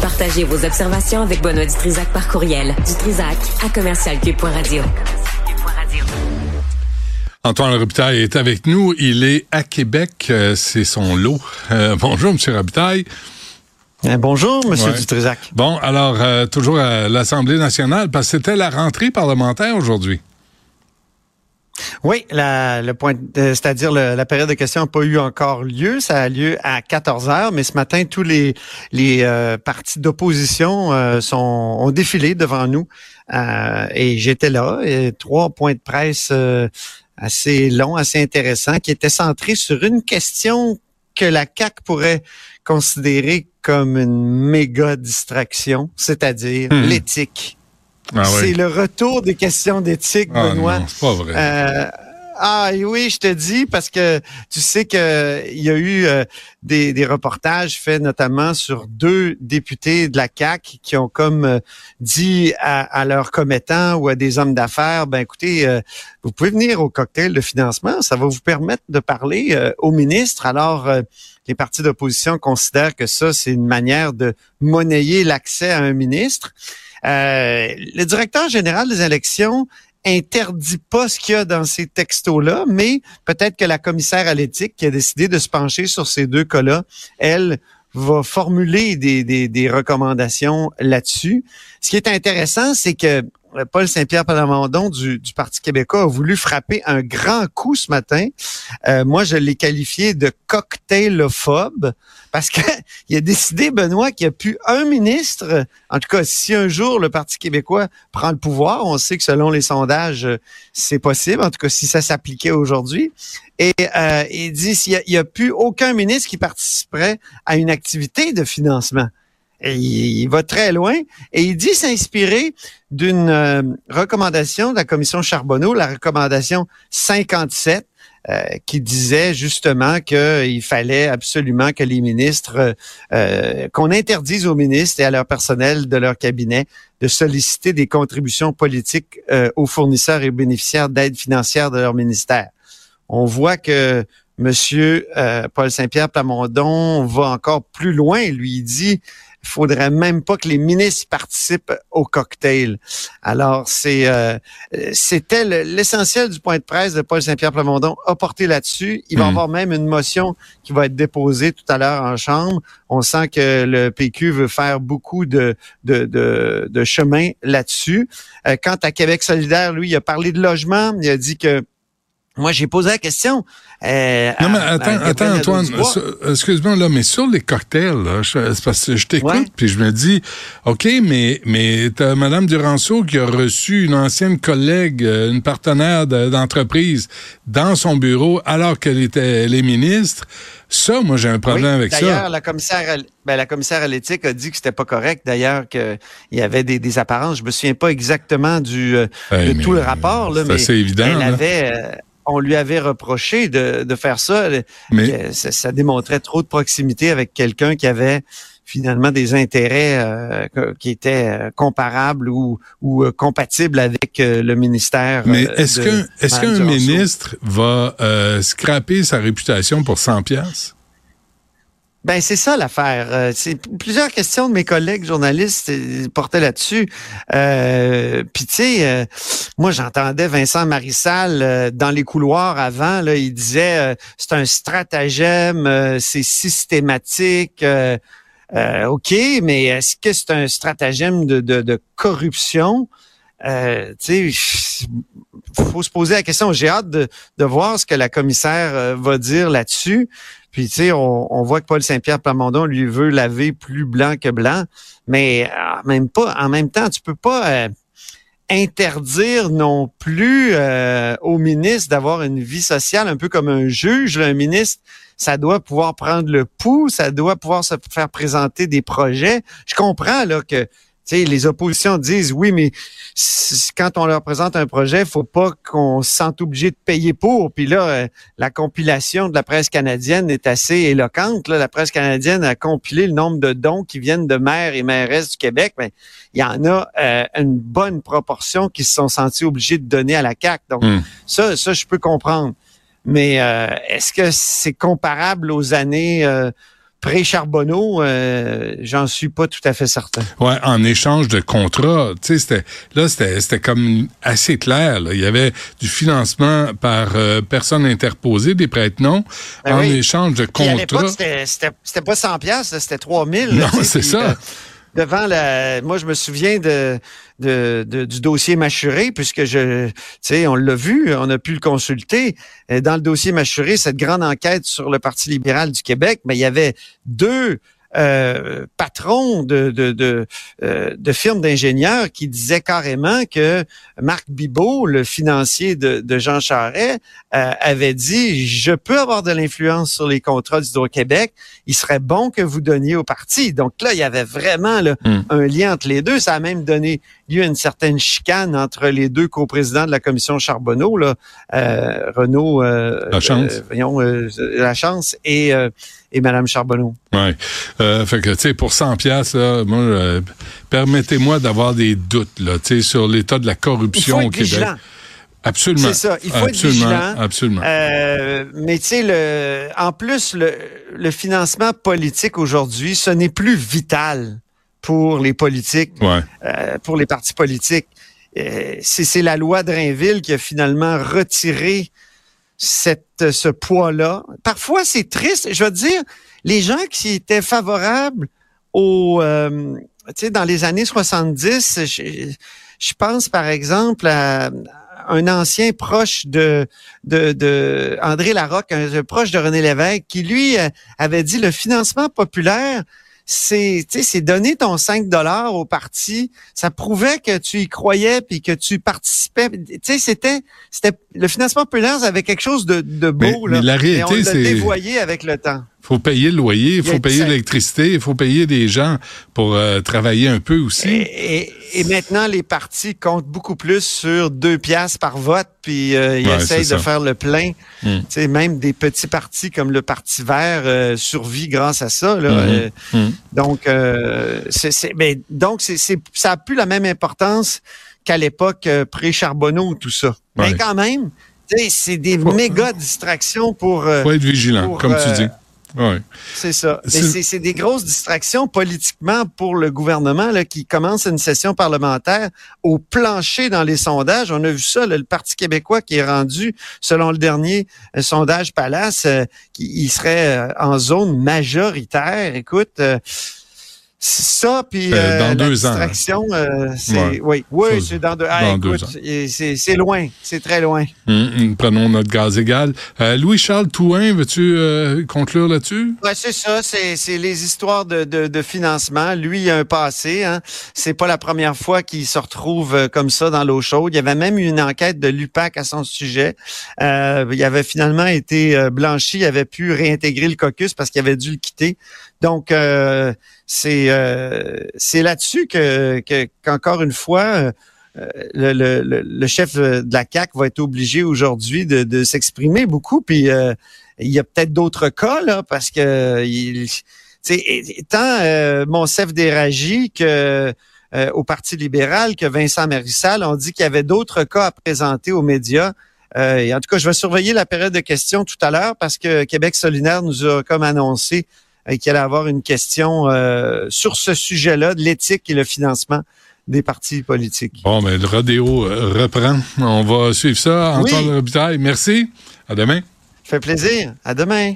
Partagez vos observations avec Benoît Dutrisac par courriel. Dutrisac à commercialcube.radio. Antoine Robitaille est avec nous. Il est à Québec. Euh, c'est son lot. Euh, bonjour, Monsieur Robitaille. Eh, bonjour, Monsieur Dutrisac. Bon, alors, euh, toujours à l'Assemblée nationale, parce que c'était la rentrée parlementaire aujourd'hui. Oui, le point, c'est-à-dire la période de questions n'a pas eu encore lieu. Ça a lieu à 14 heures, mais ce matin, tous les, les partis d'opposition sont, ont défilé devant nous. et j'étais là. Et trois points de presse assez long, assez intéressant, qui était centré sur une question que la CAC pourrait considérer comme une méga distraction, c'est-à-dire hmm. l'éthique. Ah c'est le retour des questions d'éthique, ah Benoît. c'est pas vrai. Euh, ah oui, je te dis parce que tu sais que il y a eu euh, des, des, reportages faits notamment sur deux députés de la CAC qui ont comme euh, dit à, à, leurs commettants ou à des hommes d'affaires, ben écoutez, euh, vous pouvez venir au cocktail de financement, ça va vous permettre de parler au ministre. Alors les partis d'opposition considèrent que ça c'est une manière de monnayer l'accès à un ministre. Le directeur général des élections interdit pas ce qu'il y a dans ces textos-là, mais peut-être que la commissaire à l'éthique qui a décidé de se pencher sur ces deux cas-là, elle va formuler des, recommandations là-dessus. Ce qui est intéressant, c'est que euh, Paul Saint-Pierre Plamondon du, Parti québécois a voulu frapper un grand coup ce matin. Euh, moi, je l'ai qualifié de cocktailophobe parce qu'il a décidé, Benoît, qu'il n'y a plus un ministre. En tout cas, si un jour le Parti québécois prend le pouvoir, on sait que selon les sondages, c'est possible. En tout cas, si ça s'appliquait aujourd'hui. Et euh, il dit qu'il n'y a plus aucun ministre qui participerait à une activité de financement. Il, va très loin et il dit s'inspirer d'une euh, recommandation de la commission Charbonneau, la recommandation 57, euh, qui disait justement qu'il fallait absolument que les ministres, euh, qu'on interdise aux ministres et à leur personnel de leur cabinet de solliciter des contributions politiques aux fournisseurs et bénéficiaires d'aide financière de leur ministère. On voit que Monsieur Paul Saint-Pierre Plamondon va encore plus loin. Lui, il dit il faudrait même pas que les ministres participent au cocktail. Alors, c'est euh, c'était l'essentiel du point de presse de Paul Saint-Pierre Plamondon a porté là-dessus. Il va y hmm. avoir même une motion qui va être déposée tout à l'heure en Chambre. On sent que le PQ veut faire beaucoup de, de, de, chemin là-dessus. Euh, quant à Québec solidaire, lui, il a parlé de logement. Il a dit que moi, j'ai posé la question. Euh, non, mais attends, attends Antoine, excuse-moi, là, mais sur les cocktails, là, je, parce que je t'écoute, puis je me dis, OK, mais, mais t'as Mme Duranceau qui a reçu une ancienne collègue, euh, une partenaire d'entreprise dans son bureau alors qu'elle était les ministre. Ça, moi, j'ai un problème avec ça. D'ailleurs, la commissaire, ben, la commissaire à l'éthique a dit que c'était pas correct. D'ailleurs, qu'il y avait des, des, apparences. Je me souviens pas exactement du euh, de tout le rapport, là, mais c'est évident. Elle avait, on lui avait reproché de, de faire ça. Mais ça, démontrait trop de proximité avec quelqu'un qui avait finalement des intérêts euh, qui étaient euh, comparables ou, ou euh, compatibles avec le ministère. Mais est-ce qu'un qu'un ministre va scraper sa réputation pour 100 pièces ben c'est ça l'affaire. Euh, c'est plusieurs questions de mes collègues journalistes euh, portaient là-dessus. Euh, Puis tu sais, euh, moi j'entendais Vincent Marissal dans les couloirs avant. Là, il disait c'est un stratagème, c'est systématique. ok, mais est-ce que c'est un stratagème de, de, de corruption? Euh, tu sais, faut se poser la question. J'ai hâte de, voir ce que la commissaire va dire là-dessus. Puis, tu sais, on, voit que Paul Saint-Pierre Plamondon lui veut laver plus blanc que blanc, mais même pas, en même temps, tu peux pas euh, interdire non plus euh, au ministre d'avoir une vie sociale un peu comme un juge. un ministre, ça doit pouvoir prendre le pouls, ça doit pouvoir se faire présenter des projets. Je comprends là que les oppositions disent oui, mais quand on leur présente un projet, faut pas qu'on se sente obligé de payer pour. Puis là, euh, la compilation de la presse canadienne est assez éloquente. La presse canadienne a compilé le nombre de dons qui viennent de maires et mairesses du Québec. Mais il y en a euh, une bonne proportion qui se sont sentis obligés de donner à la CAC. Donc hmm. ça, ça, je peux comprendre. Mais euh, est-ce que c'est comparable aux années pré-Charbonneau, euh, j'en suis pas tout à fait certain. Ouais, en échange de contrats, tu sais, c'était là, c'était c'était comme assez clair. Il y avait du financement par euh, personne interposée, des prêtres non, ben en échange de contrats. C'était pas 100 pièces, c'était 3000. Non, c'est ça. Devant la. Moi, je me souviens de, de, du dossier Machuré, puisque je, tu sais, on l'a vu, on a pu le consulter. Dans le dossier Machuré, cette grande enquête sur le Parti libéral du Québec, mais il y avait deux euh, patron de, de, de, euh, de firme d'ingénieurs qui disait carrément que Marc Bibot, le financier de, de Jean Charest, euh, avait dit je peux avoir de l'influence sur les contrats d'Hydro-Québec. Il serait bon que vous donniez au parti. Donc là, il y avait vraiment là, hmm. un lien entre les deux. Ça a même donné à une certaine chicane entre les deux coprésidents de la commission Charbonneau, là, Renaud, la chance, voyons, la chance et et Madame Charbonneau. Ouais. Euh, fait que tu sais pour 100 pièces moi euh, permettez-moi d'avoir des doutes là, tu sais sur l'état de la corruption au Québec. Absolument. C'est ça. Il faut être vigilant. Absolument. Euh, mais tu sais, le, en plus, le, le financement politique aujourd'hui, ce n'est plus vital pour les politiques, ouais. euh, pour les partis politiques. Euh, c'est la loi Drainville qui a finalement retiré cette, ce poids-là. Parfois, c'est triste. Je veux dire, les gens qui étaient favorables au, euh, tu sais, dans les années 70, je, je, pense par exemple à un ancien proche de, de, de André Larocque, un proche de René Lévesque, qui lui euh, avait dit le financement populaire, c'est c'est donner ton 5 dollars au parti, ça prouvait que tu y croyais puis que tu participais. Tu sais c'était c'était le financement populaire avait quelque chose de, de beau mais, là. la réalité c'est dévoyé avec le temps. Il faut payer le loyer, il faut payer l'électricité, il faut payer des gens pour euh, travailler un peu aussi. Et, et, maintenant, les partis comptent beaucoup plus sur deux piastres par vote, puis euh, ils essayent de faire le plein. Hmm. Même des petits partis comme le Parti vert euh, survit grâce à ça. Là. Hmm. Hmm. Donc, c'est, donc ça a plus la même importance qu'à l'époque pré-Charbonneau, tout ça. Mais quand même, c'est des méga distractions pour... faut être vigilant, comme tu dis. C'est ça. C'est des grosses distractions politiquement pour le gouvernement là, qui commence une session parlementaire au plancher dans les sondages. On a vu ça, le Parti québécois qui est rendu, selon le dernier euh, sondage Palace, euh, qui il serait euh, en zone majoritaire. Écoute, ça, puis euh, euh, dans la deux distraction, euh, c'est oui, oui, c'est dans deux, ah, écoute, C'est loin, c'est très loin. Hum, hum, prenons notre gaz égal. Louis Charles Touin, veux-tu conclure là-dessus? Ouais, c'est ça, c'est les histoires de, de, de, financement. Lui, il a un passé. Hein. C'est pas la première fois qu'il se retrouve comme ça dans l'eau chaude. Il y avait même eu une enquête de l'UPAC à son sujet. il avait finalement été blanchi, il avait pu réintégrer le caucus parce qu'il avait dû le quitter. Donc, euh, c'est euh, c'est là-dessus que qu'encore une fois, euh, le, le, le, chef de la CAC va être obligé aujourd'hui de, de s'exprimer beaucoup. Puis il y a peut-être d'autres cas là, parce que il, tant Monsef Déragi que au Parti libéral que Vincent Marissal ont dit qu'il y avait d'autres cas à présenter aux médias. et en tout cas, je vais surveiller la période de questions tout à l'heure parce que Québec solidaire nous a comme annoncé et qu'il allait avoir une question euh, sur ce sujet-là, de l'éthique et le financement des partis politiques. Bon, mais le rodéo euh, reprend. On va suivre ça. Antoine oui. Robitaille, merci. À demain. Ça fait plaisir. À demain.